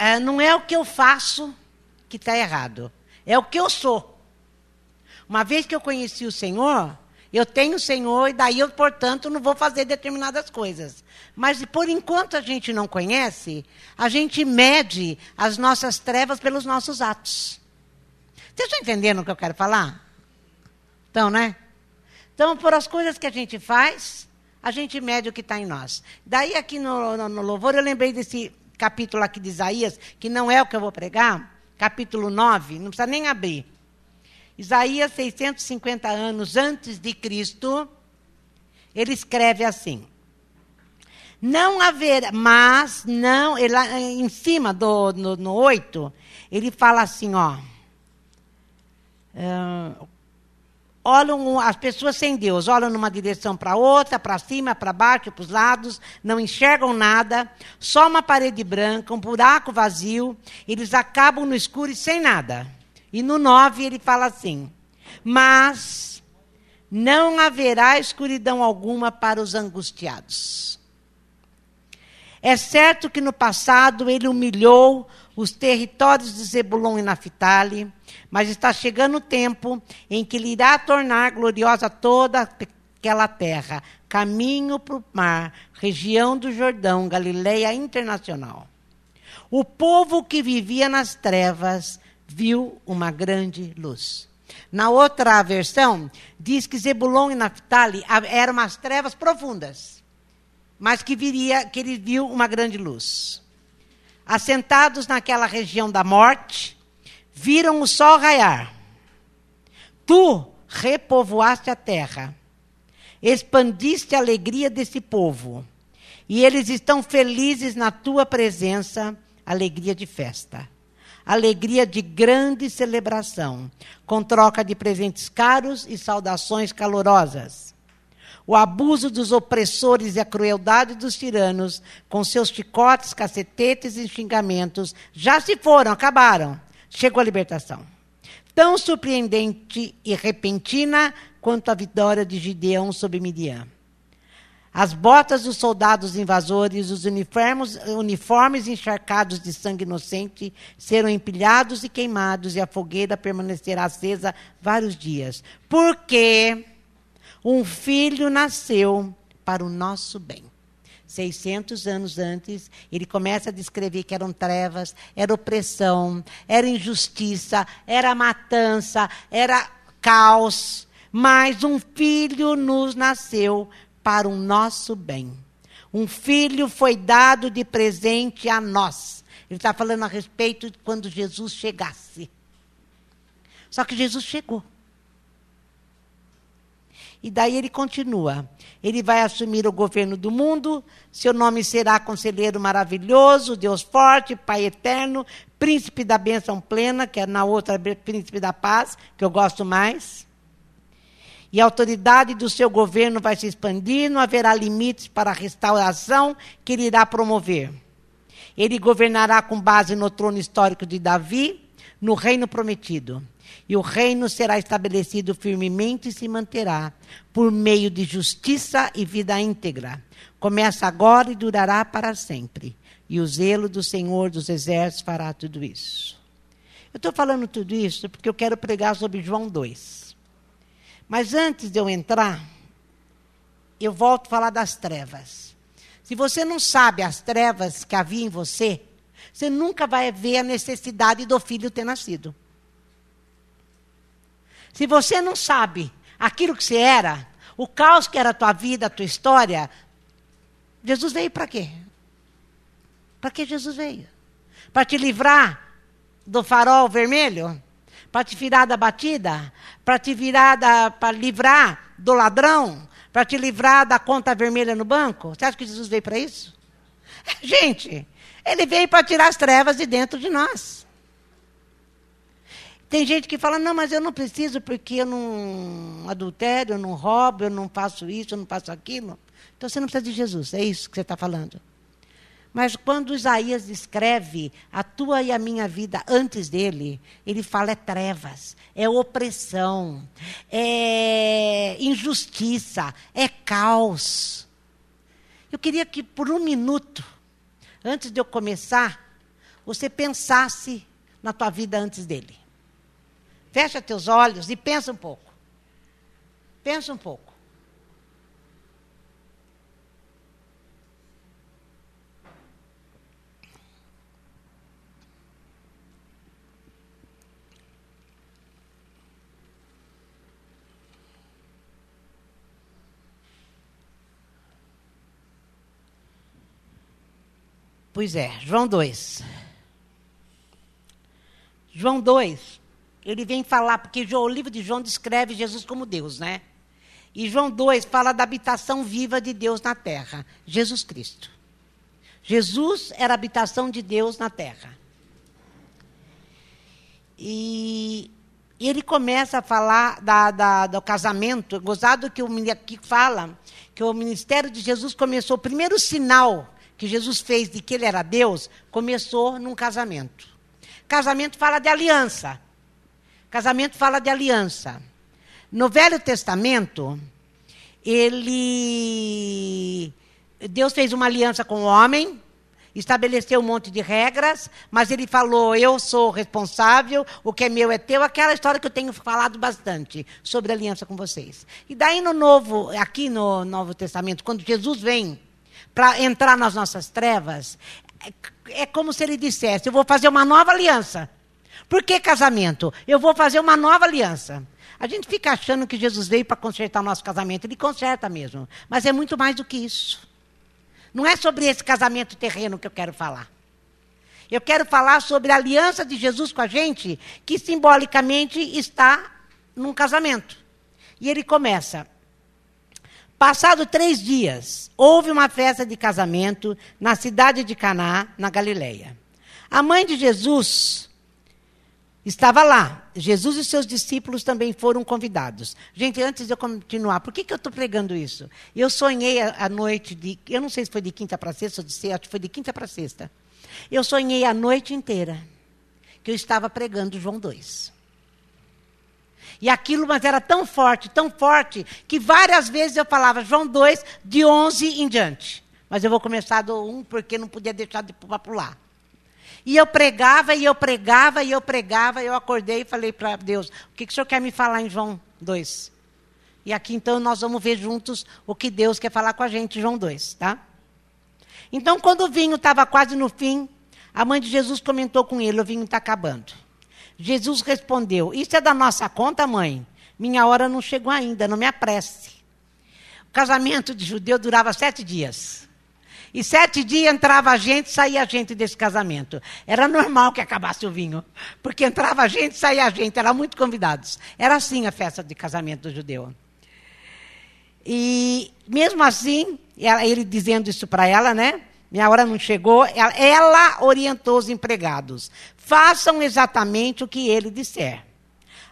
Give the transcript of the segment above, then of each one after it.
é, não é o que eu faço que está errado, é o que eu sou. Uma vez que eu conheci o Senhor, eu tenho o Senhor e daí eu, portanto, não vou fazer determinadas coisas. Mas por enquanto a gente não conhece, a gente mede as nossas trevas pelos nossos atos. Vocês estão entendendo o que eu quero falar? Então, né? Então, por as coisas que a gente faz, a gente mede o que está em nós. Daí, aqui no, no, no, louvor, eu lembrei desse capítulo aqui de Isaías, que não é o que eu vou pregar, capítulo 9, não precisa nem abrir. Isaías, 650 anos antes de Cristo, ele escreve assim: Não haverá, mas não, ele, em cima do no, no 8, ele fala assim, ó. Uh, olham as pessoas sem Deus, olham numa direção para outra, para cima, para baixo, para os lados, não enxergam nada, só uma parede branca, um buraco vazio, eles acabam no escuro e sem nada. E no 9 ele fala assim: Mas não haverá escuridão alguma para os angustiados. É certo que no passado ele humilhou os territórios de Zebulon e Naphtali, mas está chegando o tempo em que ele irá tornar gloriosa toda aquela terra, caminho para o mar, região do Jordão, Galileia internacional. O povo que vivia nas trevas viu uma grande luz. Na outra versão, diz que Zebulon e Naphtali eram umas trevas profundas, mas que viria, que ele viu uma grande luz. Assentados naquela região da morte, viram o sol raiar. Tu repovoaste a terra, expandiste a alegria desse povo, e eles estão felizes na tua presença, alegria de festa alegria de grande celebração, com troca de presentes caros e saudações calorosas. O abuso dos opressores e a crueldade dos tiranos, com seus chicotes, cacetetes e xingamentos, já se foram, acabaram. Chegou a libertação. Tão surpreendente e repentina quanto a vitória de Gideão sobre Midian. As botas dos soldados invasores, os uniformes, uniformes encharcados de sangue inocente serão empilhados e queimados, e a fogueira permanecerá acesa vários dias. Porque um filho nasceu para o nosso bem. 600 anos antes, ele começa a descrever que eram trevas, era opressão, era injustiça, era matança, era caos. Mas um filho nos nasceu para o nosso bem. Um filho foi dado de presente a nós. Ele está falando a respeito de quando Jesus chegasse. Só que Jesus chegou. E daí ele continua. Ele vai assumir o governo do mundo. Seu nome será Conselheiro Maravilhoso, Deus Forte, Pai Eterno, Príncipe da Bênção Plena, que é na outra Príncipe da Paz, que eu gosto mais. E a autoridade do seu governo vai se expandir, não haverá limites para a restauração que ele irá promover. Ele governará com base no trono histórico de Davi, no reino prometido. E o reino será estabelecido firmemente e se manterá por meio de justiça e vida íntegra. Começa agora e durará para sempre. E o zelo do Senhor dos Exércitos fará tudo isso. Eu estou falando tudo isso porque eu quero pregar sobre João 2. Mas antes de eu entrar, eu volto a falar das trevas. Se você não sabe as trevas que havia em você, você nunca vai ver a necessidade do filho ter nascido. Se você não sabe aquilo que você era, o caos que era a tua vida, a tua história, Jesus veio para quê? Para que Jesus veio? Para te livrar do farol vermelho? para te virar da batida, para te virar da, para livrar do ladrão, para te livrar da conta vermelha no banco? Você acha que Jesus veio para isso? Gente, ele veio para tirar as trevas de dentro de nós. Tem gente que fala, não, mas eu não preciso porque eu não adultério, eu não roubo, eu não faço isso, eu não faço aquilo. Então você não precisa de Jesus, é isso que você está falando. Mas quando Isaías descreve a tua e a minha vida antes dele, ele fala é trevas, é opressão, é injustiça, é caos. Eu queria que por um minuto, antes de eu começar você pensasse na tua vida antes dele. Fecha teus olhos e pensa um pouco. Pensa um pouco. Pois é, João 2. João 2, ele vem falar, porque o livro de João descreve Jesus como Deus, né? E João 2 fala da habitação viva de Deus na terra, Jesus Cristo. Jesus era a habitação de Deus na terra. E ele começa a falar da, da, do casamento, gozado que o aqui fala que o ministério de Jesus começou, o primeiro sinal que Jesus fez de que ele era Deus, começou num casamento. Casamento fala de aliança. Casamento fala de aliança. No Velho Testamento, ele Deus fez uma aliança com o homem, estabeleceu um monte de regras, mas ele falou: Eu sou responsável, o que é meu é teu. Aquela história que eu tenho falado bastante sobre aliança com vocês. E daí no Novo, aqui no Novo Testamento, quando Jesus vem para entrar nas nossas trevas, é, é como se ele dissesse: Eu vou fazer uma nova aliança. Por que casamento? Eu vou fazer uma nova aliança. A gente fica achando que Jesus veio para consertar o nosso casamento. Ele conserta mesmo. Mas é muito mais do que isso. Não é sobre esse casamento terreno que eu quero falar. Eu quero falar sobre a aliança de Jesus com a gente, que simbolicamente está num casamento. E ele começa: Passado três dias, houve uma festa de casamento na cidade de Caná, na Galileia. A mãe de Jesus estava lá. Jesus e seus discípulos também foram convidados. Gente, antes de eu continuar, por que, que eu estou pregando isso? Eu sonhei a, noite de. Eu não sei se foi de quinta para sexta ou de sexta, acho que foi de quinta para sexta. Eu sonhei a noite inteira que eu estava pregando João 2. E aquilo, mas era tão forte, tão forte, que várias vezes eu falava João 2, de 11 em diante. Mas eu vou começar do 1, porque não podia deixar de pular. E eu pregava, e eu pregava, e eu pregava, e eu acordei e falei para Deus, o que, que o senhor quer me falar em João 2? E aqui então nós vamos ver juntos o que Deus quer falar com a gente, João 2, tá? Então, quando o vinho estava quase no fim, a mãe de Jesus comentou com ele: o vinho está acabando. Jesus respondeu: Isso é da nossa conta, mãe? Minha hora não chegou ainda, não me apresse. O casamento de judeu durava sete dias. E sete dias entrava a gente, saía a gente desse casamento. Era normal que acabasse o vinho, porque entrava a gente, saía a gente, eram muito convidados. Era assim a festa de casamento do judeu. E mesmo assim, ele dizendo isso para ela, né? Minha hora não chegou. Ela, ela orientou os empregados façam exatamente o que ele disser.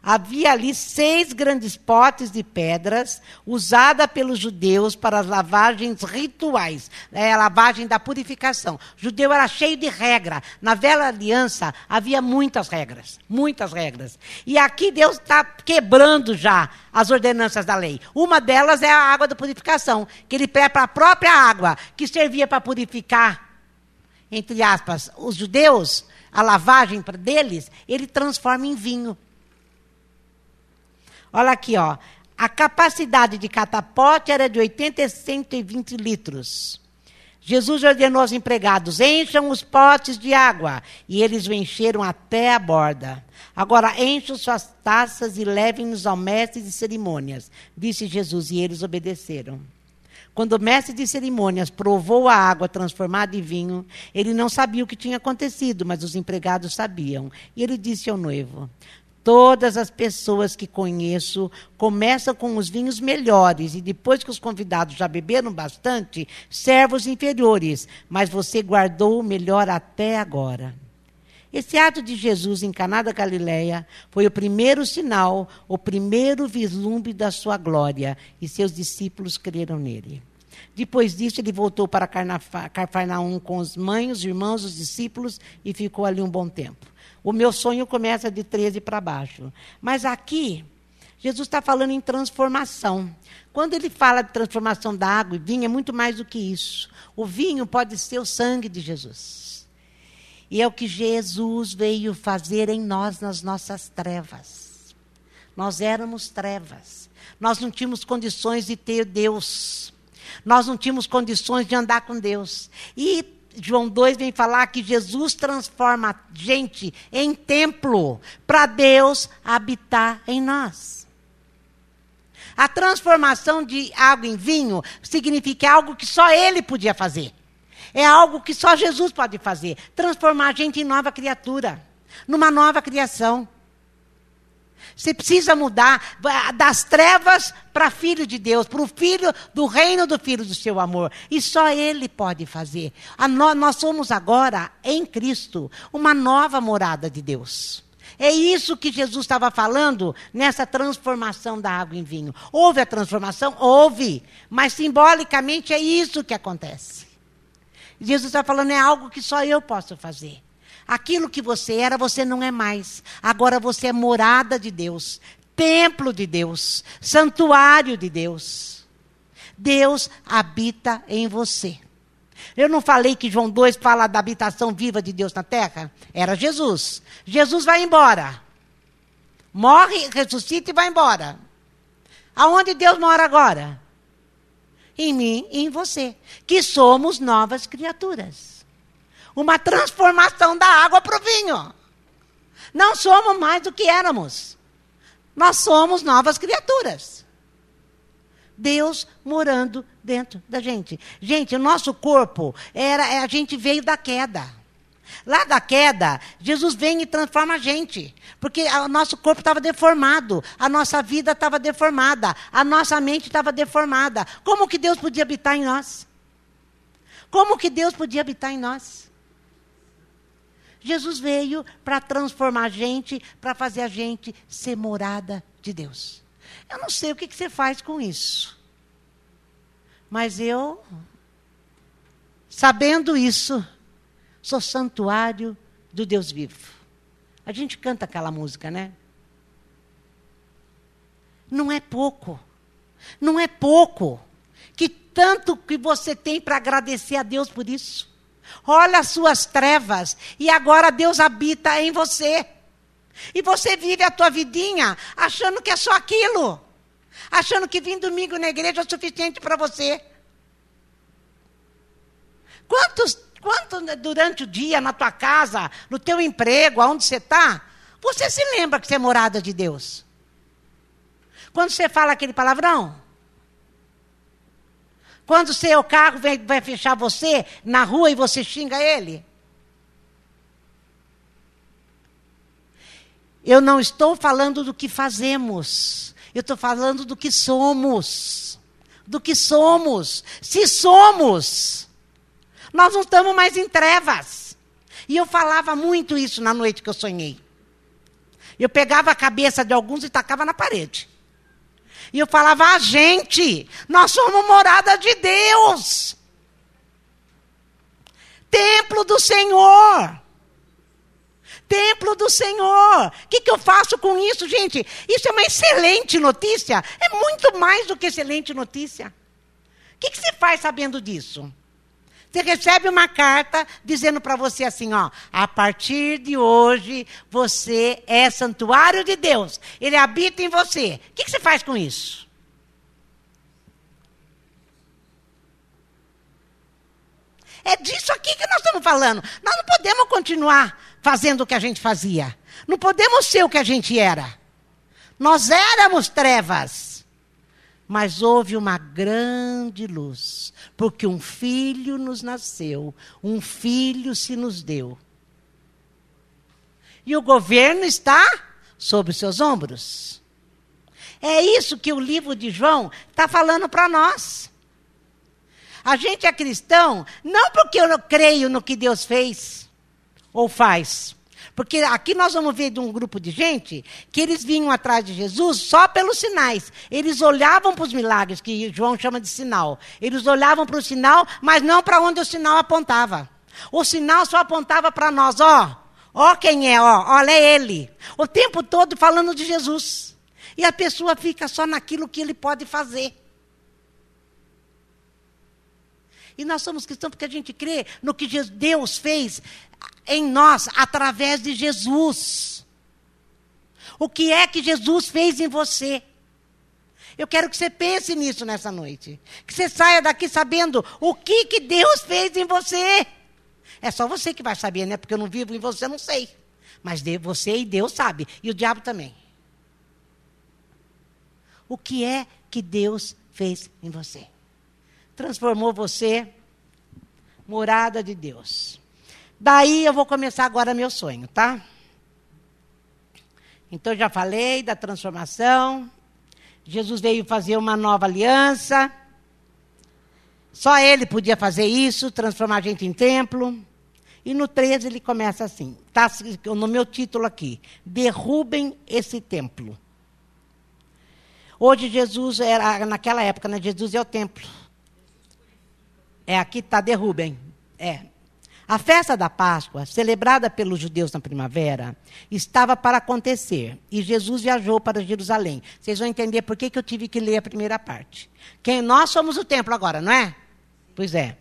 Havia ali seis grandes potes de pedras, usada pelos judeus para as lavagens rituais, é, a lavagem da purificação. O judeu era cheio de regra. Na velha aliança havia muitas regras, muitas regras. E aqui Deus está quebrando já as ordenanças da lei. Uma delas é a água da purificação, que ele pede para a própria água, que servia para purificar, entre aspas, os judeus a lavagem deles, ele transforma em vinho. Olha aqui, ó. A capacidade de catapote era de 80 a 120 litros. Jesus ordenou aos empregados: encham os potes de água. E eles o encheram até a borda. Agora encham suas taças e levem-nos ao mestre de cerimônias. Disse Jesus, e eles obedeceram. Quando o mestre de cerimônias provou a água transformada em vinho, ele não sabia o que tinha acontecido, mas os empregados sabiam. E ele disse ao noivo: Todas as pessoas que conheço começam com os vinhos melhores e depois que os convidados já beberam bastante, servos inferiores, mas você guardou o melhor até agora. Esse ato de Jesus em Caná da Galileia foi o primeiro sinal, o primeiro vislumbre da sua glória, e seus discípulos creram nele. Depois disso, ele voltou para Carfarnaum com os mães, os irmãos, os discípulos e ficou ali um bom tempo. O meu sonho começa de 13 para baixo. Mas aqui, Jesus está falando em transformação. Quando ele fala de transformação da água e vinho, é muito mais do que isso. O vinho pode ser o sangue de Jesus. E é o que Jesus veio fazer em nós, nas nossas trevas. Nós éramos trevas. Nós não tínhamos condições de ter Deus. Nós não tínhamos condições de andar com Deus. E João 2 vem falar que Jesus transforma a gente em templo para Deus habitar em nós. A transformação de água em vinho significa algo que só Ele podia fazer. É algo que só Jesus pode fazer transformar a gente em nova criatura, numa nova criação. Você precisa mudar das trevas para filho de Deus, para o filho do reino do filho do seu amor. E só Ele pode fazer. No, nós somos agora, em Cristo, uma nova morada de Deus. É isso que Jesus estava falando nessa transformação da água em vinho. Houve a transformação? Houve. Mas simbolicamente é isso que acontece. Jesus está falando, é algo que só eu posso fazer. Aquilo que você era, você não é mais. Agora você é morada de Deus, templo de Deus, santuário de Deus. Deus habita em você. Eu não falei que João 2 fala da habitação viva de Deus na terra? Era Jesus. Jesus vai embora. Morre, ressuscita e vai embora. Aonde Deus mora agora? Em mim e em você, que somos novas criaturas uma transformação da água para o vinho. Não somos mais do que éramos. Nós somos novas criaturas. Deus morando dentro da gente. Gente, o nosso corpo era é, a gente veio da queda. Lá da queda, Jesus vem e transforma a gente. Porque o nosso corpo estava deformado, a nossa vida estava deformada, a nossa mente estava deformada. Como que Deus podia habitar em nós? Como que Deus podia habitar em nós? Jesus veio para transformar a gente, para fazer a gente ser morada de Deus. Eu não sei o que, que você faz com isso. Mas eu, sabendo isso, sou santuário do Deus vivo. A gente canta aquela música, né? Não é pouco. Não é pouco. Que tanto que você tem para agradecer a Deus por isso. Olha as suas trevas e agora Deus habita em você. E você vive a tua vidinha achando que é só aquilo. Achando que vir domingo na igreja é suficiente para você. Quantos, quanto durante o dia, na tua casa, no teu emprego, aonde você está, você se lembra que você é morada de Deus? Quando você fala aquele palavrão? Quando o seu carro vai, vai fechar você na rua e você xinga ele? Eu não estou falando do que fazemos. Eu estou falando do que somos. Do que somos. Se somos, nós não estamos mais em trevas. E eu falava muito isso na noite que eu sonhei. Eu pegava a cabeça de alguns e tacava na parede. E eu falava, a gente, nós somos morada de Deus. Templo do Senhor. Templo do Senhor. O que, que eu faço com isso, gente? Isso é uma excelente notícia. É muito mais do que excelente notícia. O que, que você faz sabendo disso? Você recebe uma carta dizendo para você assim, ó, a partir de hoje você é santuário de Deus. Ele habita em você. O que, que você faz com isso? É disso aqui que nós estamos falando. Nós não podemos continuar fazendo o que a gente fazia. Não podemos ser o que a gente era. Nós éramos trevas. Mas houve uma grande luz, porque um filho nos nasceu, um filho se nos deu. E o governo está sobre seus ombros. É isso que o livro de João está falando para nós. A gente é cristão não porque eu creio no que Deus fez ou faz, porque aqui nós vamos ver de um grupo de gente que eles vinham atrás de Jesus só pelos sinais. Eles olhavam para os milagres, que João chama de sinal. Eles olhavam para o sinal, mas não para onde o sinal apontava. O sinal só apontava para nós, ó. Ó quem é, ó. Olha é ele. O tempo todo falando de Jesus. E a pessoa fica só naquilo que ele pode fazer. E nós somos cristãos porque a gente crê no que Deus fez em nós através de Jesus. O que é que Jesus fez em você? Eu quero que você pense nisso nessa noite. Que você saia daqui sabendo o que, que Deus fez em você. É só você que vai saber, né? Porque eu não vivo em você, eu não sei. Mas você e Deus sabe. E o diabo também. O que é que Deus fez em você? Transformou você morada de Deus. Daí eu vou começar agora meu sonho, tá? Então já falei da transformação. Jesus veio fazer uma nova aliança. Só ele podia fazer isso, transformar a gente em templo. E no 13 ele começa assim, está no meu título aqui: Derrubem esse templo. Hoje Jesus era, naquela época, né, Jesus é o templo. É, aqui está, derrubem. É. A festa da Páscoa, celebrada pelos judeus na primavera, estava para acontecer. E Jesus viajou para Jerusalém. Vocês vão entender por que, que eu tive que ler a primeira parte. Quem, nós somos o templo agora, não é? Pois é.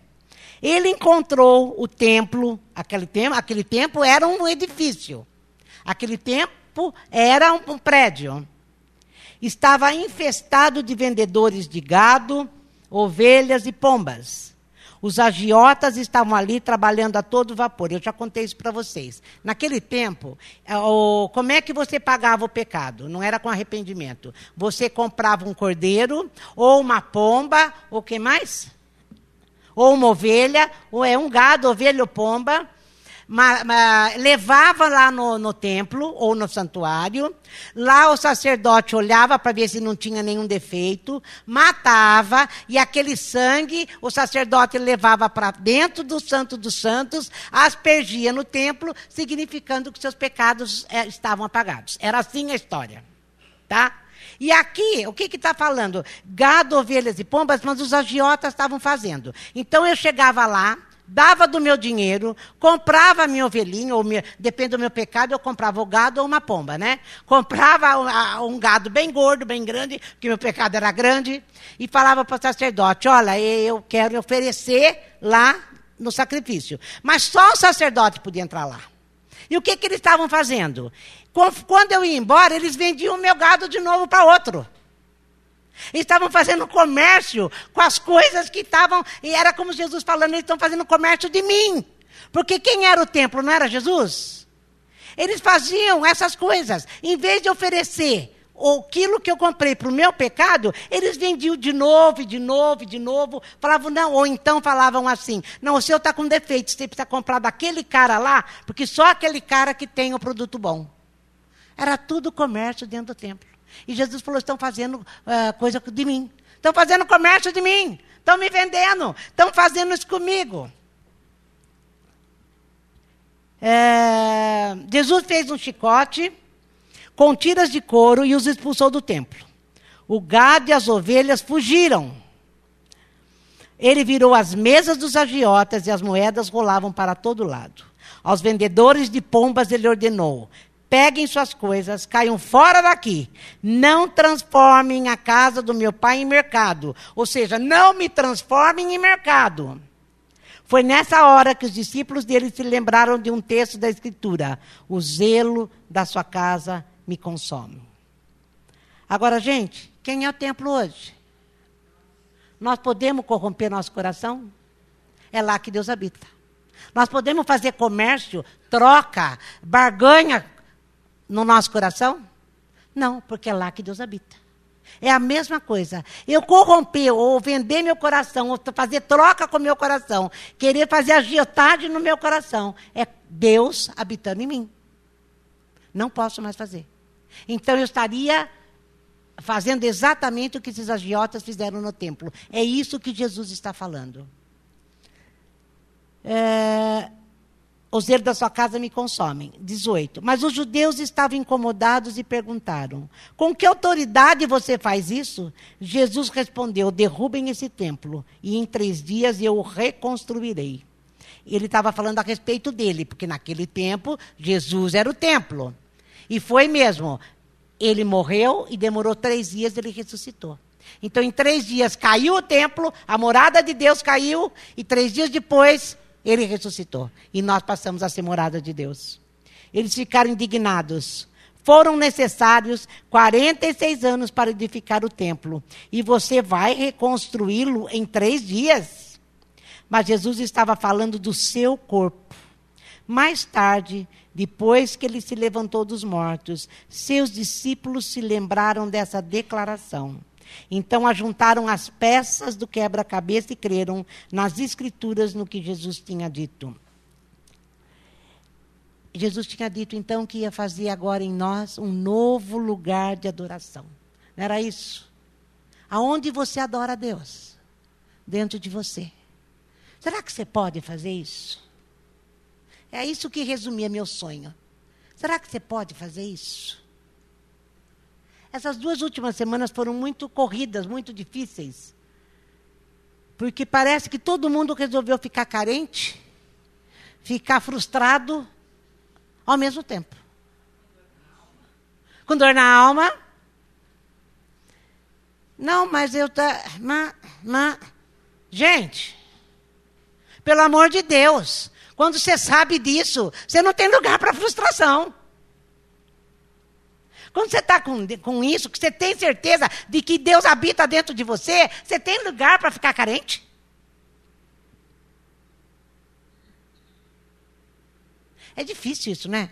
Ele encontrou o templo, aquele templo, aquele templo era um edifício. Aquele templo era um prédio. Estava infestado de vendedores de gado, ovelhas e pombas. Os agiotas estavam ali trabalhando a todo vapor. Eu já contei isso para vocês. Naquele tempo, é, como é que você pagava o pecado? Não era com arrependimento. Você comprava um cordeiro, ou uma pomba, ou o que mais? Ou uma ovelha, ou é um gado, ovelha ou pomba levava lá no, no templo ou no santuário. Lá o sacerdote olhava para ver se não tinha nenhum defeito, matava, e aquele sangue o sacerdote levava para dentro do Santo dos Santos, aspergia no templo, significando que seus pecados é, estavam apagados. Era assim a história. Tá? E aqui, o que está falando? Gado, ovelhas e pombas, mas os agiotas estavam fazendo. Então eu chegava lá, dava do meu dinheiro, comprava a minha ovelhinha, ou minha, depende do meu pecado, eu comprava o gado ou uma pomba, né? Comprava um, um gado bem gordo, bem grande, porque meu pecado era grande, e falava para o sacerdote: olha, eu quero oferecer lá no sacrifício. Mas só o sacerdote podia entrar lá. E o que, que eles estavam fazendo? Quando eu ia embora, eles vendiam o meu gado de novo para outro. Estavam fazendo comércio com as coisas que estavam. E era como Jesus falando, eles estão fazendo comércio de mim. Porque quem era o templo? Não era Jesus? Eles faziam essas coisas. Em vez de oferecer aquilo que eu comprei para o meu pecado, eles vendiam de novo, de novo, de novo. Falavam, não, ou então falavam assim: não, o seu está com defeito, você precisa comprar daquele cara lá, porque só aquele cara que tem o produto bom. Era tudo comércio dentro do templo. E Jesus falou: estão fazendo uh, coisa de mim. Estão fazendo comércio de mim. Estão me vendendo. Estão fazendo isso comigo. É, Jesus fez um chicote com tiras de couro e os expulsou do templo. O gado e as ovelhas fugiram. Ele virou as mesas dos agiotas e as moedas rolavam para todo lado. Aos vendedores de pombas ele ordenou: Peguem suas coisas, caiam fora daqui. Não transformem a casa do meu pai em mercado. Ou seja, não me transformem em mercado. Foi nessa hora que os discípulos dele se lembraram de um texto da Escritura: O zelo da sua casa me consome. Agora, gente, quem é o templo hoje? Nós podemos corromper nosso coração? É lá que Deus habita. Nós podemos fazer comércio, troca, barganha no nosso coração? Não, porque é lá que Deus habita. É a mesma coisa. Eu corromper ou vender meu coração, ou fazer troca com meu coração, querer fazer agiotagem no meu coração, é Deus habitando em mim. Não posso mais fazer. Então eu estaria fazendo exatamente o que esses agiotas fizeram no templo. É isso que Jesus está falando. É, o zelo da sua casa me consomem. 18. Mas os judeus estavam incomodados e perguntaram: Com que autoridade você faz isso? Jesus respondeu: Derrubem esse templo, e em três dias eu o reconstruirei. Ele estava falando a respeito dele, porque naquele tempo Jesus era o templo. E foi mesmo. Ele morreu e demorou três dias, ele ressuscitou. Então, em três dias caiu o templo, a morada de Deus caiu, e três dias depois ele ressuscitou. E nós passamos a ser morada de Deus. Eles ficaram indignados. Foram necessários 46 anos para edificar o templo. E você vai reconstruí-lo em três dias. Mas Jesus estava falando do seu corpo. Mais tarde, depois que ele se levantou dos mortos, seus discípulos se lembraram dessa declaração. Então ajuntaram as peças do quebra-cabeça e creram nas escrituras no que Jesus tinha dito. Jesus tinha dito então que ia fazer agora em nós um novo lugar de adoração. Não era isso? Aonde você adora a Deus? Dentro de você. Será que você pode fazer isso? É isso que resumia meu sonho. Será que você pode fazer isso? Essas duas últimas semanas foram muito corridas, muito difíceis. Porque parece que todo mundo resolveu ficar carente, ficar frustrado ao mesmo tempo. Com dor na alma. Não, mas eu tá, mas, mas, gente, pelo amor de Deus, quando você sabe disso, você não tem lugar para frustração. Quando você está com, com isso, que você tem certeza de que Deus habita dentro de você, você tem lugar para ficar carente? É difícil isso, né?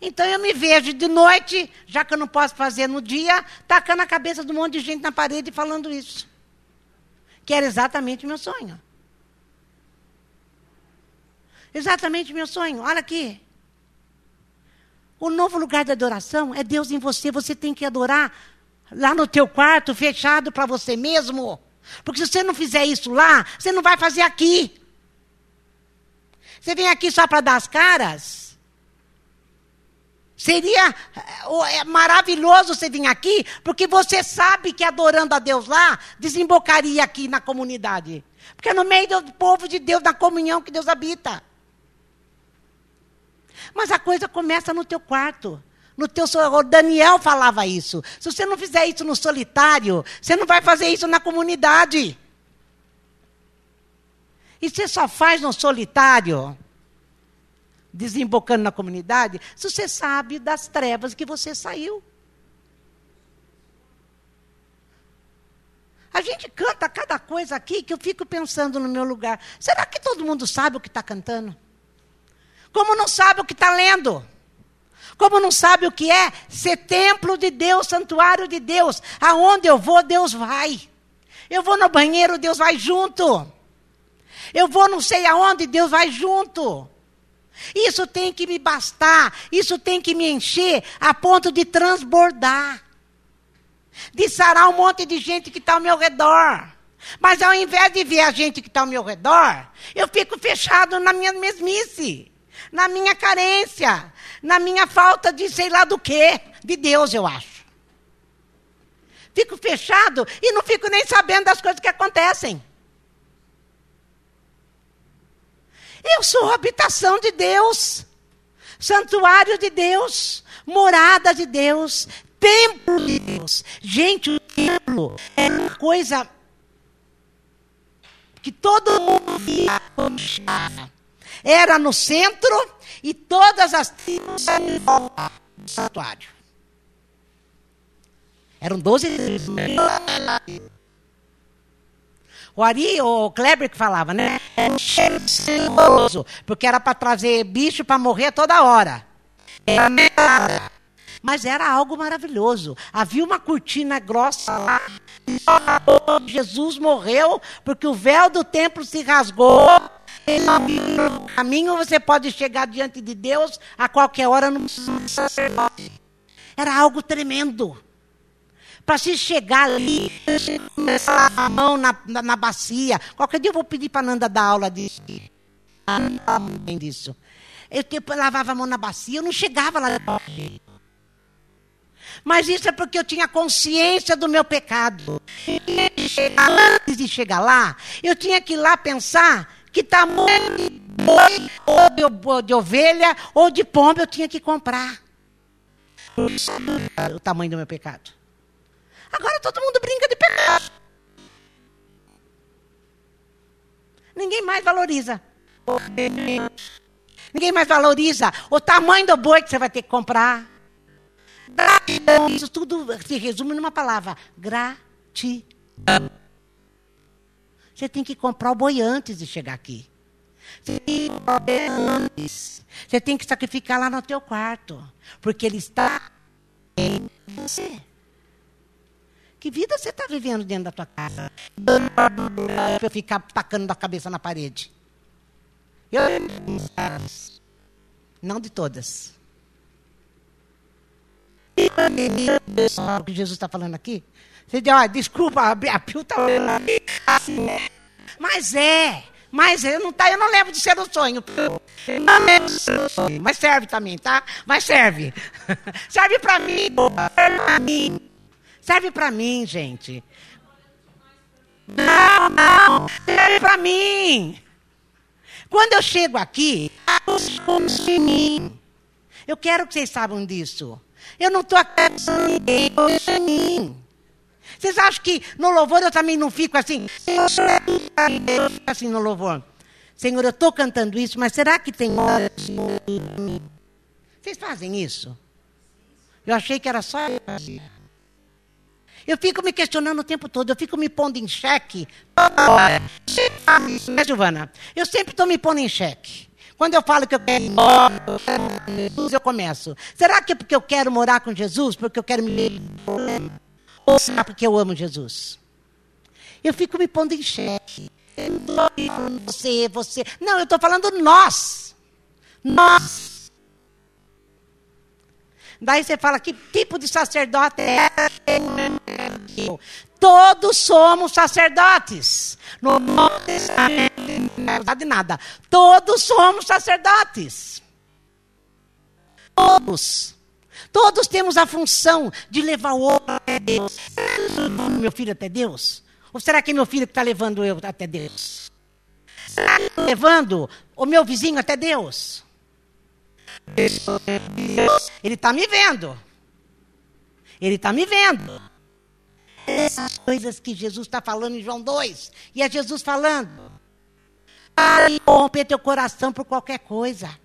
Então eu me vejo de noite, já que eu não posso fazer no dia, tacando a cabeça de um monte de gente na parede e falando isso. Que era exatamente o meu sonho. Exatamente o meu sonho. Olha aqui. O novo lugar de adoração é Deus em você. Você tem que adorar lá no teu quarto, fechado para você mesmo. Porque se você não fizer isso lá, você não vai fazer aqui. Você vem aqui só para dar as caras? Seria é maravilhoso você vir aqui, porque você sabe que adorando a Deus lá, desembocaria aqui na comunidade. Porque é no meio do povo de Deus, na comunhão que Deus habita. Mas a coisa começa no teu quarto. No teu o Daniel falava isso. Se você não fizer isso no solitário, você não vai fazer isso na comunidade. E você só faz no solitário, desembocando na comunidade, se você sabe das trevas que você saiu. A gente canta cada coisa aqui que eu fico pensando no meu lugar. Será que todo mundo sabe o que está cantando? Como não sabe o que está lendo? Como não sabe o que é ser templo de Deus, santuário de Deus? Aonde eu vou, Deus vai. Eu vou no banheiro, Deus vai junto. Eu vou não sei aonde, Deus vai junto. Isso tem que me bastar, isso tem que me encher a ponto de transbordar. De sarar um monte de gente que está ao meu redor. Mas ao invés de ver a gente que está ao meu redor, eu fico fechado na minha mesmice na minha carência, na minha falta de sei lá do quê, de Deus, eu acho. Fico fechado e não fico nem sabendo das coisas que acontecem. Eu sou habitação de Deus, santuário de Deus, morada de Deus, templo de Deus. Gente, o templo é uma coisa que todo mundo via como era no centro e todas as tribos em volta do santuário. Eram doze O Ari, o Kleber que falava, né? Era um cheiro de porque era para trazer bicho para morrer toda hora. Era mas era algo maravilhoso. Havia uma cortina grossa lá. Jesus morreu porque o véu do templo se rasgou caminho você pode chegar diante de Deus a qualquer hora no sacerdote. Era algo tremendo. Para se chegar ali, começar a mão na, na, na, bacia. Qualquer dia eu vou pedir para a Nanda dar aula disso. Ah, bem disso. Eu, eu lavava a mão na bacia, eu não chegava lá. Mas isso é porque eu tinha consciência do meu pecado. Antes de chegar lá, eu tinha que ir lá pensar que tamanho de boi, ou de, de ovelha, ou de pomba eu tinha que comprar. O tamanho do meu pecado. Agora todo mundo brinca de pecado. Ninguém mais valoriza. Ninguém mais valoriza o tamanho do boi que você vai ter que comprar. Gratidão. Isso tudo se resume numa palavra: gratidão. Você tem que comprar o boi antes de chegar aqui. Você tem que antes. Você tem que sacrificar lá no teu quarto. Porque ele está em você. Que vida você está vivendo dentro da tua casa? Para eu ficar tacando a cabeça na parede. Eu, não de todas. O que Jesus está falando aqui? Você diz, ah, desculpa, a Pio está assim? Mas é, mas eu não, tá, eu não levo de ser um sonho. Não levo de ser sonho. Mas serve também, tá? Mas serve. serve para mim, serve para mim. Serve para mim, gente. Não, não, serve para mim. Quando eu chego aqui, em mim. Eu quero que vocês saibam disso. Eu não estou aqui ninguém, em mim. Vocês acham que no louvor eu também não fico assim? Eu fico assim no louvor. Senhor, eu estou cantando isso, mas será que tem hora Vocês fazem isso? Eu achei que era só eu. Eu fico me questionando o tempo todo, eu fico me pondo em xeque. Né, Giovana? Eu sempre estou me pondo em xeque. Quando eu falo que eu quero morar com Jesus, eu começo. Será que é porque eu quero morar com Jesus? Porque eu quero me. Será porque eu amo Jesus? Eu fico me pondo em xeque. Você, você. Não, eu estou falando nós. Nós. Daí você fala, que tipo de sacerdote é? Todos somos sacerdotes. No Novo Testamento, é verdade nada. Todos somos sacerdotes. Todos. Todos temos a função de levar o outro até Deus. Meu filho até Deus? Ou será que é meu filho que está levando eu até Deus? Será que levando o meu vizinho até Deus? Ele está me vendo. Ele está me vendo. Essas coisas que Jesus está falando em João 2. E é Jesus falando. Para de corromper teu coração por qualquer coisa.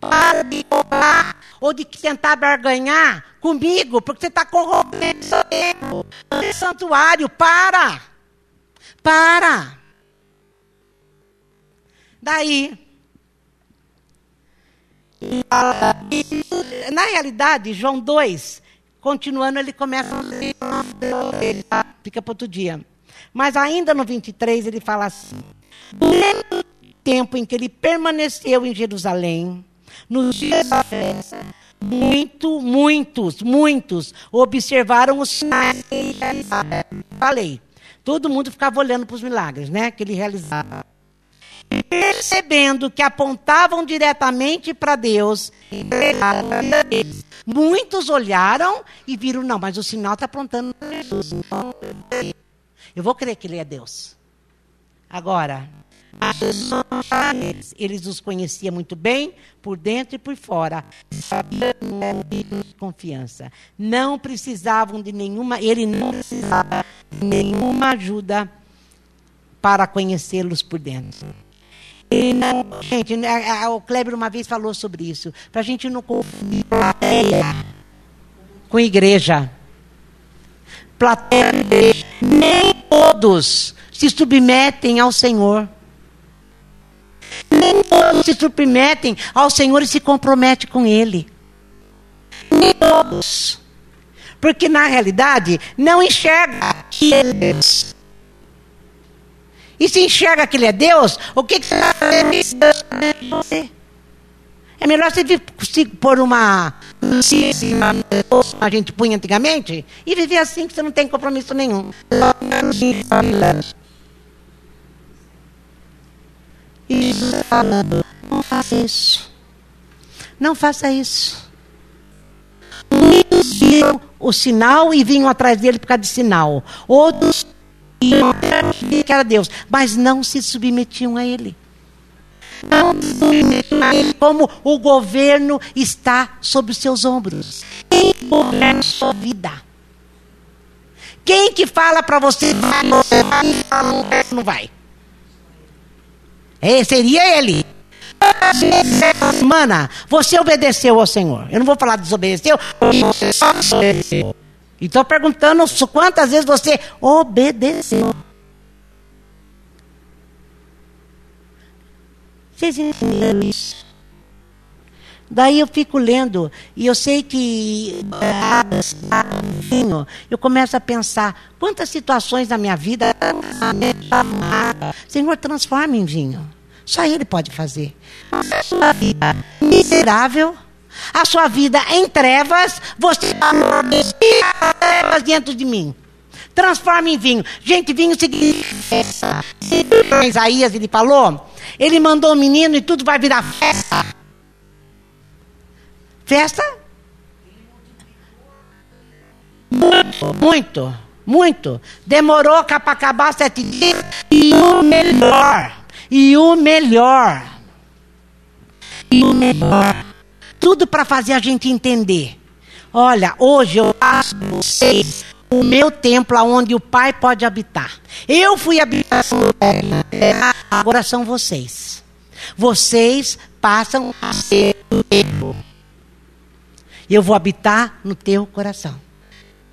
Para de roubar ou de tentar barganhar comigo, porque você está corrompendo seu tempo. Santuário, para. Para. Daí, na realidade, João 2, continuando, ele começa a fica para outro dia. Mas ainda no 23 ele fala assim: Durante tempo em que ele permaneceu em Jerusalém, nos dias da festa, muito, muitos, muitos observaram os sinais que ele realizava. Falei, todo mundo ficava olhando para os milagres, né, que ele realizava percebendo que apontavam diretamente para Deus, muitos olharam e viram, não, mas o sinal está apontando para Jesus. Eu vou crer que ele é Deus. Agora, eles os conhecia muito bem, por dentro e por fora. Sabia de confiança. Não precisavam de nenhuma, ele não precisava de nenhuma ajuda para conhecê-los por dentro. E não, gente, o Kleber uma vez falou sobre isso. Para a gente não confundir plateia com igreja. Plateia e igreja. Nem todos se submetem ao Senhor. Nem todos se submetem ao Senhor e se comprometem com Ele. Nem todos. Porque na realidade não enxerga que Ele é Deus. E se enxerga que ele é Deus, o que, que você vai fazer com você? É melhor você se pôr uma. A gente punha antigamente e viver assim que você não tem compromisso nenhum. E falando, não faça isso. Não faça isso. Muitos viram o sinal e vinham atrás dele por causa de sinal. Outros que era Deus, mas não se submetiam a ele. Não se submetiam a ele como o governo está sobre os seus ombros. Quem governa a sua vida? Quem que fala para você vai, você vai, não vai? É, seria ele. Mana, você obedeceu ao Senhor. Eu não vou falar desobedeceu, você estou perguntando quantas vezes você obedeceu. Vocês entenderam isso? Daí eu fico lendo, e eu sei que eu começo a pensar, quantas situações na minha vida, Senhor, transforma em vinho. Só Ele pode fazer. A sua vida miserável, a sua vida em trevas, você trevas dentro de mim. Transforma em vinho. Gente, vinho significa Isaías, ele falou, ele mandou o menino e tudo vai virar festa. Festa? Muito, muito, muito. Demorou para acabar sete dias. E o melhor, e o melhor, e o melhor. Tudo para fazer a gente entender. Olha, hoje eu faço vocês o meu templo aonde o Pai pode habitar. Eu fui a habitação do Pai, agora são vocês. Vocês passam a ser o templo. Eu vou habitar no teu coração.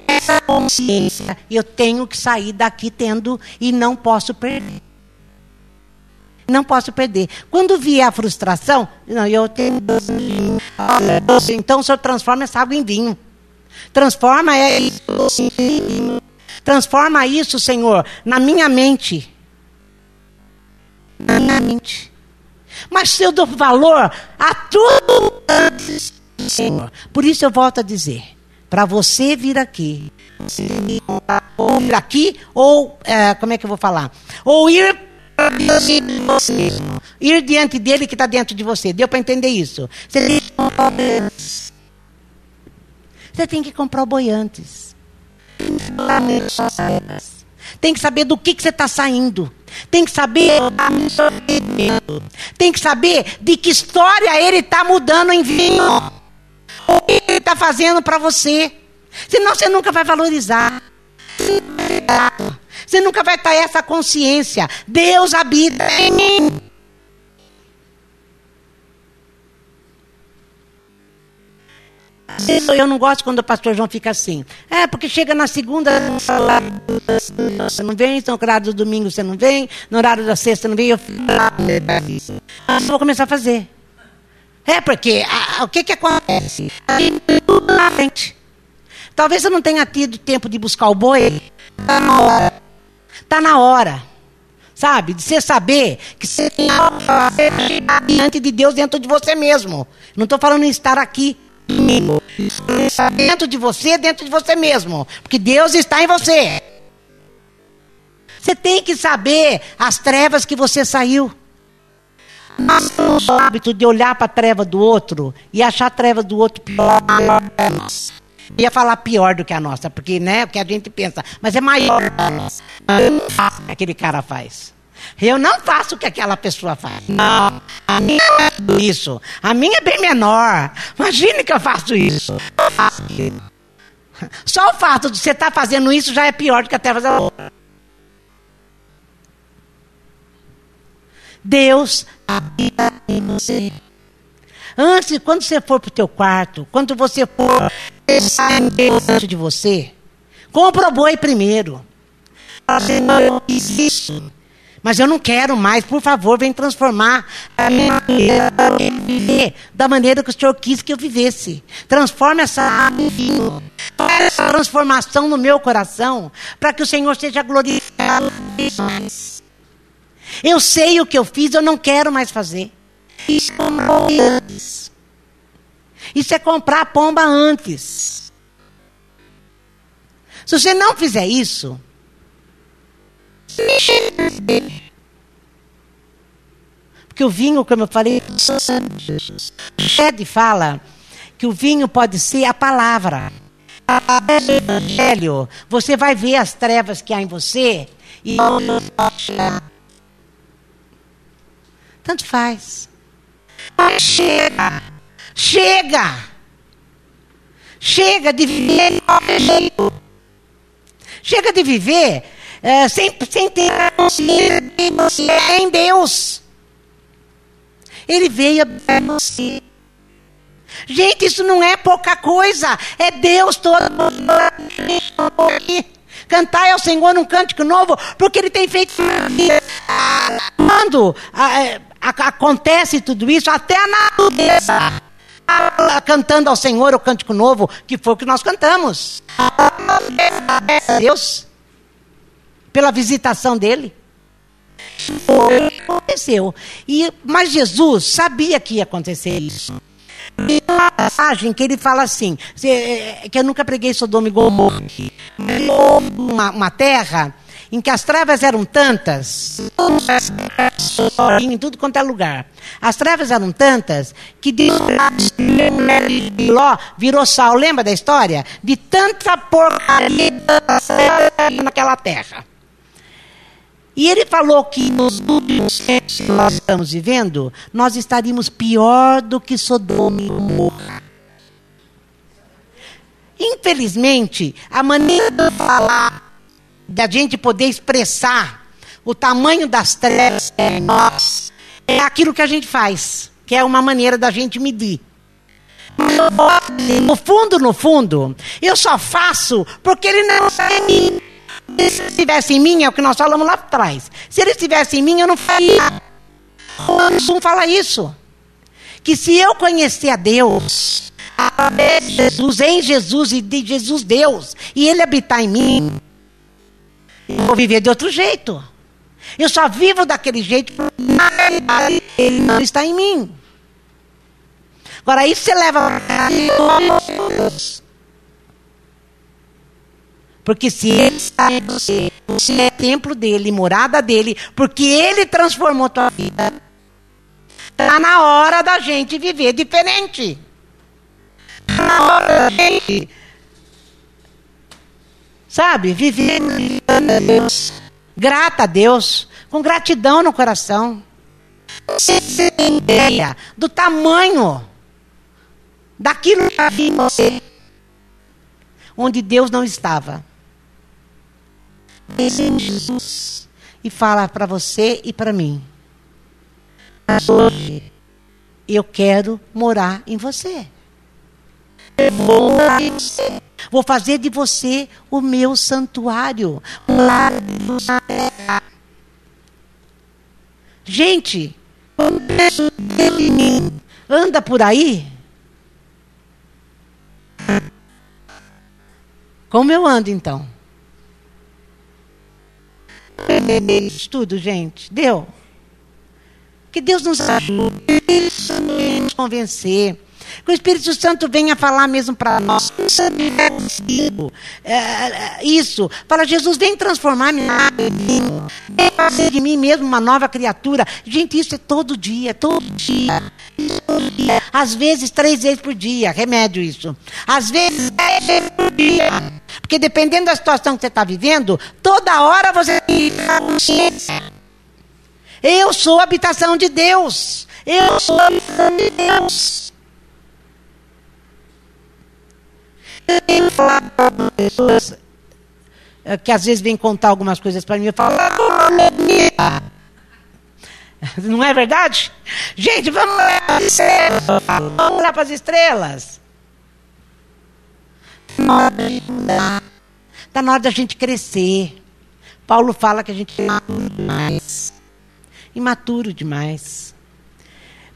Essa consciência eu tenho que sair daqui tendo e não posso perder. Não posso perder. Quando vier a frustração, não, eu tenho doce doce, então o senhor transforma essa água em vinho. Transforma isso em vinho. Transforma isso, Senhor, na minha mente. Na minha mente. Mas se eu dou valor a tudo antes Senhor. Por isso eu volto a dizer: para você vir aqui, ou vir aqui, ou é, como é que eu vou falar? Ou ir Ir diante dele que está dentro de você. Deu para entender isso? Você tem que comprar boiantes. Você tem que comprar. Tem que saber do que, que você está saindo. Tem que saber Tem que saber de que história ele está mudando em vinho o que ele está fazendo para você. Senão você nunca vai valorizar. Você nunca vai ter essa consciência. Deus habita em mim. Eu não gosto quando o pastor João fica assim. É, porque chega na segunda, você não vem, no horário do domingo você não vem, no horário da sexta não vem, eu vou começar a fazer. É, porque a, o que, que acontece? Tudo na frente. Talvez eu não tenha tido tempo de buscar o boi. Está na hora. Está na hora. Sabe? De você saber que você tem algo fazer diante de Deus dentro de você mesmo. Não estou falando em estar aqui. Dentro de você, dentro de você mesmo. Porque Deus está em você. Você tem que saber as trevas que você saiu. O hábito de olhar para a treva do outro e achar a treva do outro pior que a nossa. Ia falar pior do que a nossa, porque, né, porque a gente pensa, mas é maior que a nossa. Eu não faço o que aquele cara faz. Eu não faço o que aquela pessoa faz. Não, a minha é isso. A minha é bem menor. Imagine que eu faço isso. Só o fato de você estar tá fazendo isso já é pior do que até fazer outra. Deus habita em você. Antes, quando você for para o teu quarto, quando você for pensar em Deus dentro de você, compra o boi primeiro. Senhor, eu fiz isso. Mas eu não quero mais, por favor, vem transformar a minha maneira de viver da maneira que o Senhor quis que eu vivesse. Transforme essa água em vinho. Faz essa transformação no meu coração, para que o Senhor seja glorificado. Eu sei o que eu fiz, eu não quero mais fazer. Isso é antes. Isso é comprar a pomba antes. Se você não fizer isso, porque o vinho, como eu falei, Shed fala que o vinho pode ser a palavra. Através do evangelho, você vai ver as trevas que há em você e tanto faz. Mas chega. Chega. Chega de viver de qualquer jeito. Chega de viver é, sem, sem ter consciência de você é em Deus. Ele veio em você. Gente, isso não é pouca coisa. É Deus todo aqui. Cantai ao Senhor um cântico novo, porque Ele tem feito Quando é, acontece tudo isso, até a natureza cantando ao Senhor o cântico novo, que foi o que nós cantamos. Deus, pela visitação dele. Aconteceu. E, mas Jesus sabia que ia acontecer isso. Tem uma passagem que ele fala assim, que eu nunca preguei Sodoma e Gomorra, uma, uma terra em que as trevas eram tantas, em tudo quanto é lugar. As trevas eram tantas que de Ló virou sal. Lembra da história? De tanta porcaria naquela terra. E ele falou que nos últimos tempos que nós estamos vivendo, nós estaríamos pior do que Sodoma e Gomorra. Infelizmente, a maneira de falar da gente poder expressar o tamanho das trevas em nós, é aquilo que a gente faz, que é uma maneira da gente medir. No fundo, no fundo, eu só faço porque ele não está em mim. Se ele estivesse em mim, é o que nós falamos lá atrás. Se ele estivesse em mim, eu não faria. O Anderson fala isso. Que se eu conhecer a Deus, através de Jesus, em Jesus e de Jesus Deus, e Ele habitar em mim, vou viver de outro jeito. Eu só vivo daquele jeito porque na realidade ele não está em mim. Agora isso você leva para Porque se ele está em você, você é templo dele, morada dele, porque ele transformou tua vida. Está na hora da gente viver diferente. Está na hora da gente Sabe? Deus. Grata a Deus. Com gratidão no coração. Você tem ideia do tamanho daquilo que havia em você. Onde Deus não estava. Pense em Jesus e fala para você e para mim. Mas hoje eu quero morar em você. Eu vou morar em você. Vou fazer de você o meu santuário. Gente, anda por aí. Como eu ando então? Estudo, gente. Deu? Que Deus nos ajude, nos convencer que o Espírito Santo venha falar mesmo para nós. É, é, isso. Fala, Jesus, vem transformar-me Vem fazer de mim mesmo uma nova criatura. Gente, isso é todo dia, todo dia. Todo dia. Às vezes, três vezes por dia. Remédio isso. Às vezes, dez vezes por dia. Porque dependendo da situação que você está vivendo, toda hora você tem consciência. Eu sou a habitação de Deus. Eu sou a habitação de Deus. Eu tenho falado para pessoas eh, que às vezes vêm contar algumas coisas para mim, eu falo, ah, não é verdade? Gente, vamos olhar para as estrelas. Vamos olhar para as estrelas. Está na hora da gente crescer. Paulo fala que a gente é imaturo demais. Imaturo demais.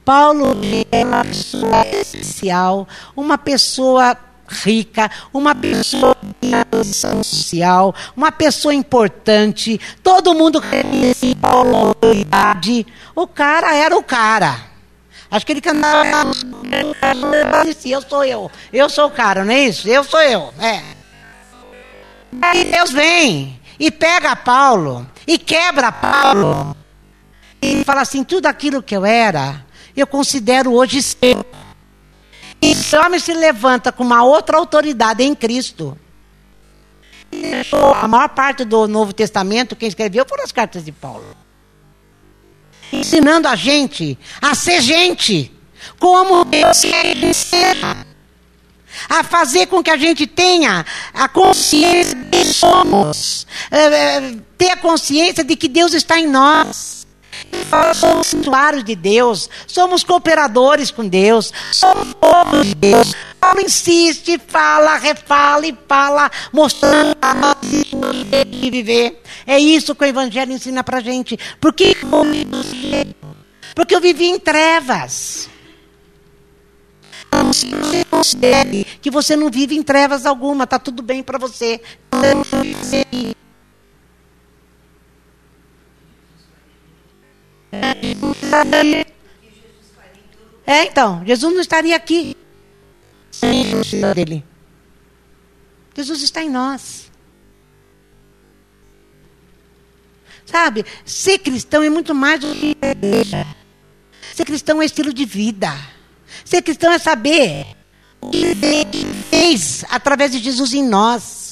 Paulo é uma pessoa especial, uma pessoa rica, uma pessoa em posição social, uma pessoa importante, todo mundo reconhecia a autoridade. O cara era o cara. Acho que ele cantava. Eu sou eu. Eu sou o cara, não é isso? Eu sou eu. É. Aí Deus vem e pega Paulo e quebra Paulo. E fala assim: tudo aquilo que eu era, eu considero hoje seu. Esse homem se levanta com uma outra autoridade em Cristo. A maior parte do Novo Testamento, quem escreveu foram as cartas de Paulo. Ensinando a gente a ser gente, como Deus quer que seja. a fazer com que a gente tenha a consciência de que somos, é, ter a consciência de que Deus está em nós. Somos santuários de Deus, somos cooperadores com Deus, somos povo de Deus. Paulo insiste, fala, refala e fala, mostrando a nós de viver. É isso que o Evangelho ensina para gente. Por que Porque eu vivi em trevas. Não se considere que você não vive em trevas alguma, está tudo bem para você. É, então, Jesus não estaria aqui sem dele. Jesus está em nós. Sabe, ser cristão é muito mais do que igreja. Ser cristão é estilo de vida. Ser cristão é saber o que fez através de Jesus em nós.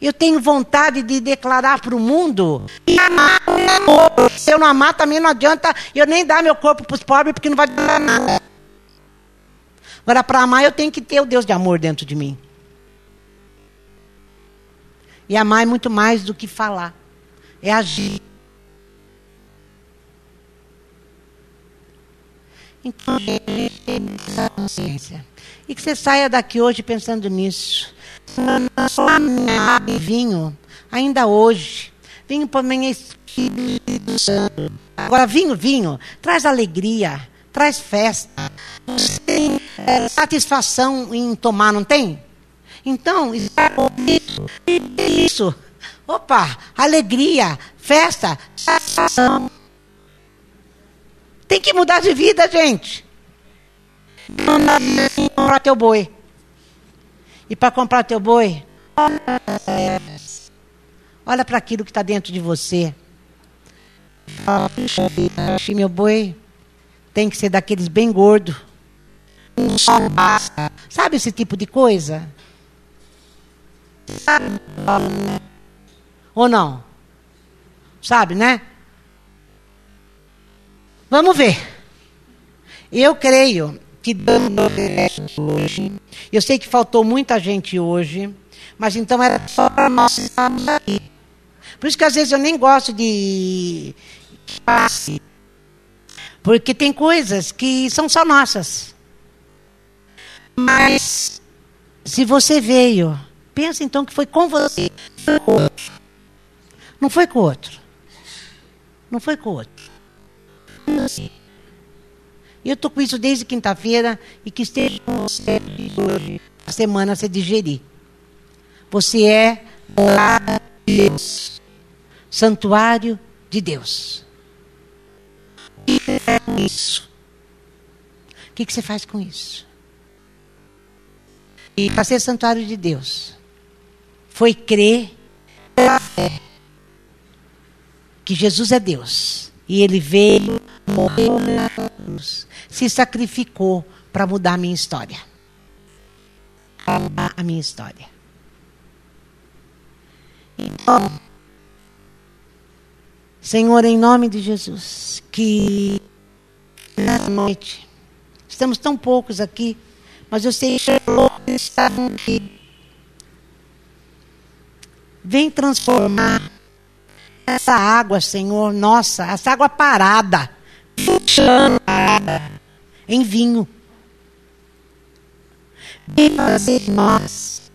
Eu tenho vontade de declarar para o mundo e amar amor. Se eu não amar, também não adianta eu nem dar meu corpo para os pobres, porque não vai dar nada. Agora, para amar, eu tenho que ter o Deus de amor dentro de mim. E amar é muito mais do que falar, é agir. Então, gente, tem consciência. E que você saia daqui hoje pensando nisso. E vinho, ainda hoje. Vinho para mim é Espírito Santo. Agora, vinho, vinho, traz alegria, traz festa. Você tem é, satisfação em tomar, não tem? Então, isso. Isso. Opa, alegria, festa, satisfação. Tem que mudar de vida, gente. Não dá comprar teu boi. E para comprar teu boi, olha para aquilo que está dentro de você. Meu boi tem que ser daqueles bem gordo. Sabe esse tipo de coisa? Ou não? Sabe, né? Vamos ver. Eu creio que dando hoje. Eu sei que faltou muita gente hoje, mas então era só para nós estarmos aqui. Por isso que às vezes eu nem gosto de passe, porque tem coisas que são só nossas. Mas se você veio, pensa então que foi com você, foi com outro. Não foi com outro. Não foi com outro. E eu estou com isso desde quinta-feira e que esteja com você hoje, a semana se digerir. Você é morada de Deus, santuário de Deus. O que você faz com isso? O que você faz com isso? E para ser santuário de Deus, foi crer pela fé que Jesus é Deus e ele veio, morreu na cruz, se sacrificou para mudar a minha história. Para mudar a minha história. Então, Senhor, em nome de Jesus, que nessa noite, estamos tão poucos aqui, mas eu sei que estavam aqui. Vem transformar essa água, Senhor, nossa, essa água parada, parada, em vinho. Vem fazer nós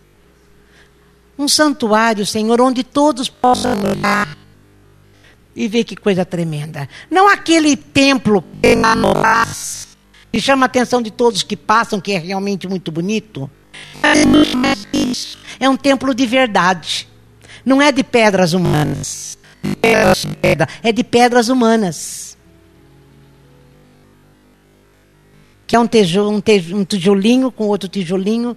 um santuário, Senhor, onde todos possam olhar e ver que coisa tremenda. Não aquele templo que chama a atenção de todos que passam, que é realmente muito bonito. É um templo de verdade. Não é de pedras humanas é de pedras humanas. Que é um, tijolo, um, um tijolinho com outro tijolinho.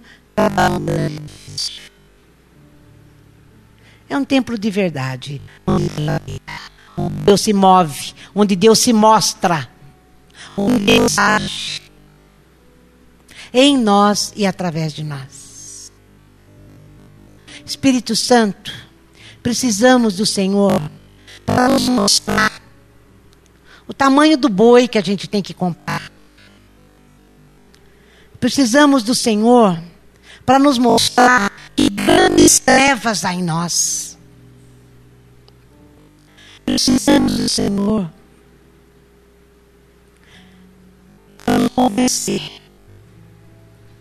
É um templo de verdade. Onde Deus se move, onde Deus se mostra, onde Deus age em nós e através de nós. Espírito Santo, precisamos do Senhor para nos mostrar o tamanho do boi que a gente tem que comprar. Precisamos do Senhor para nos mostrar que grandes trevas há em nós. Precisamos do Senhor para nos convencer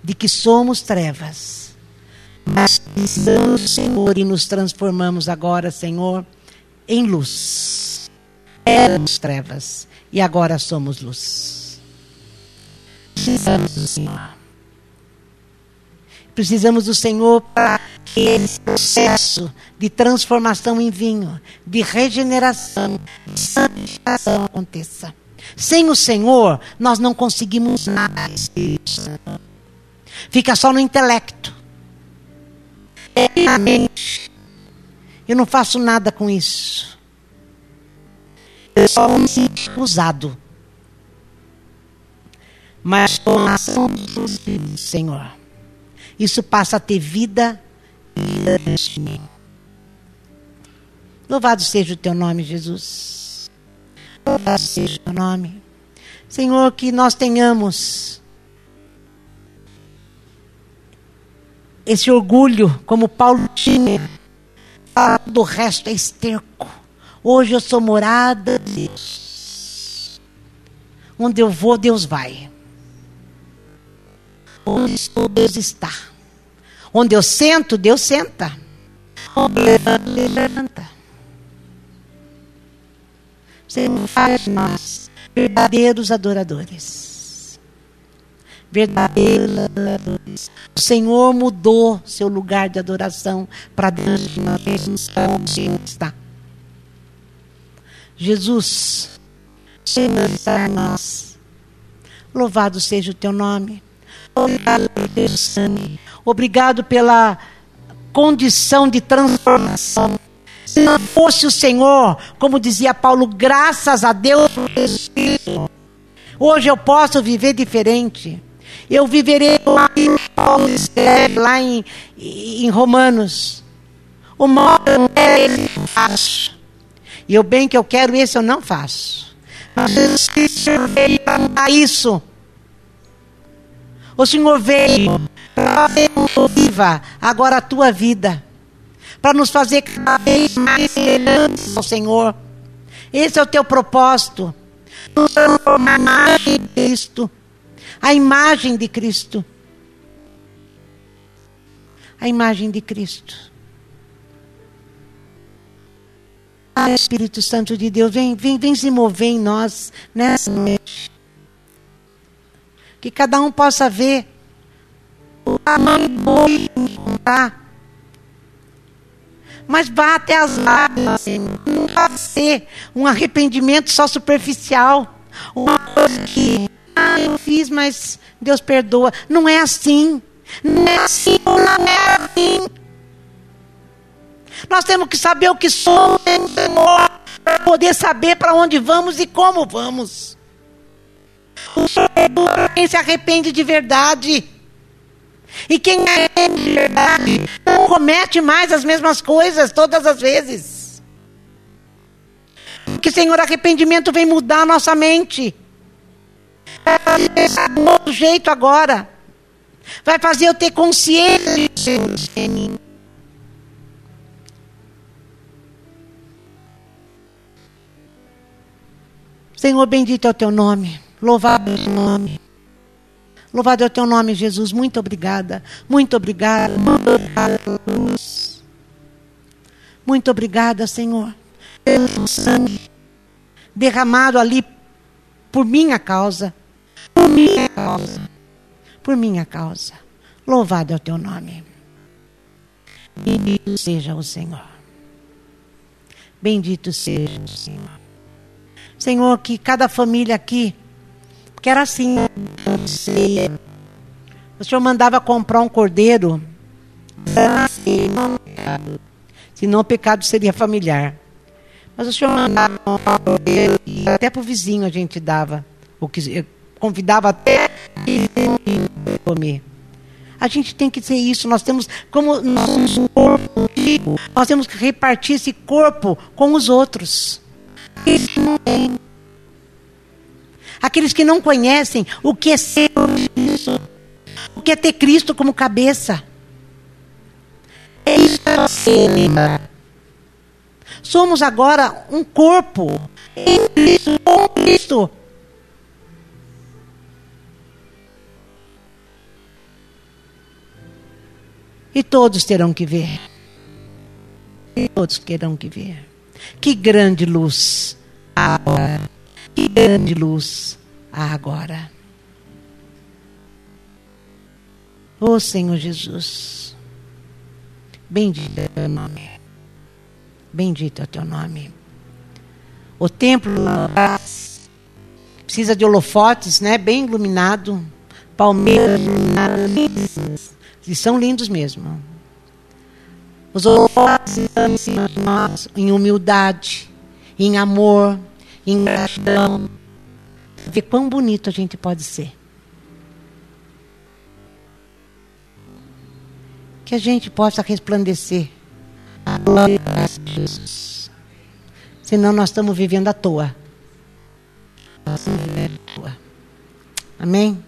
de que somos trevas. Mas precisamos do Senhor e nos transformamos agora, Senhor, em luz. Éramos trevas e agora somos luz. Precisamos do Senhor. Precisamos do Senhor para que esse processo de transformação em vinho, de regeneração, de santificação aconteça. Sem o Senhor, nós não conseguimos nada. Fica só no intelecto. É na mente. Eu não faço nada com isso. Eu só me sinto usado. Mas com a ação do Senhor, isso passa a ter vida, vida de mim. Louvado seja o teu nome, Jesus. Louvado seja o teu nome. Senhor, que nós tenhamos esse orgulho, como Paulo tinha. Do resto é esterco. Hoje eu sou morada de Deus. Onde eu vou, Deus vai. Onde Deus está. Onde eu sento, Deus senta. Onde eu levanto, Deus levanta. Senhor, faz nós verdadeiros adoradores verdadeiros adoradores. O Senhor mudou seu lugar de adoração para dentro de nós onde está. Jesus, Senhor está nós. Louvado seja o teu nome. Obrigado pela condição de transformação. Se não fosse o Senhor, como dizia Paulo, graças a Deus por Espírito. Hoje eu posso viver diferente. Eu viverei em Paulo escreve lá em, em Romanos. O mal que eu eu faço. E o bem que eu quero, esse eu não faço. Mas Jesus veio para mudar isso. O Senhor veio para viva agora a tua vida. Para nos fazer cada vez mais semelhantes ao Senhor. Esse é o teu propósito. Nos transformar mais em Cristo a imagem de Cristo. A imagem de Cristo. Ah, Espírito Santo de Deus, vem, vem, vem se mover em nós nessa noite. Que cada um possa ver o tamanho do boi encontrar. Mas vá até as lágrimas, Senhor. Não vai ser um arrependimento só superficial. Uma coisa que ah, eu fiz, mas Deus perdoa. Não é assim. Não é assim, não é assim. Nós temos que saber o que somos Senhor para poder saber para onde vamos e como vamos. O perdoa quem se arrepende de verdade. E quem arrepende de verdade não comete mais as mesmas coisas todas as vezes. Porque, Senhor, arrependimento vem mudar a nossa mente. Vai fazer pensar de um outro jeito agora. Vai fazer eu ter consciência de mim. Senhor, bendito é o teu nome. Louvado é o teu nome. Louvado é o teu nome, Jesus. Muito obrigada. Muito obrigada. Muito obrigada cruz. Muito obrigada, Senhor, pelo sangue derramado ali por minha causa por minha causa. Por minha causa. Louvado é o teu nome. Bendito seja o Senhor. Bendito seja o Senhor. Senhor, que cada família aqui, porque era assim, o Senhor mandava comprar um cordeiro, senão o pecado seria familiar. Mas o Senhor mandava comprar um cordeiro e até para o vizinho a gente dava o que convidava até comer. A gente tem que ser isso. Nós temos, como nós somos um corpo nós temos que repartir esse corpo com os outros. Isso não tem. Aqueles que não conhecem o que é ser isso. que é ter Cristo como cabeça. É isso que. Somos agora um corpo Em Cristo, com Cristo. E todos terão que ver. E todos terão que ver. Que grande luz agora. Que grande luz há agora. Ô Senhor Jesus. Bendito é o teu nome. Bendito é o teu nome. O templo precisa de holofotes, né? Bem iluminado. Palmeiras iluminadas. Eles são lindos mesmo. Os holofotes estão em cima de nós, em humildade, em amor, em gratidão. Ver quão bonito a gente pode ser. Que a gente possa resplandecer a glória de Jesus. Senão nós estamos vivendo à toa. Nós estamos vivendo à toa. Amém?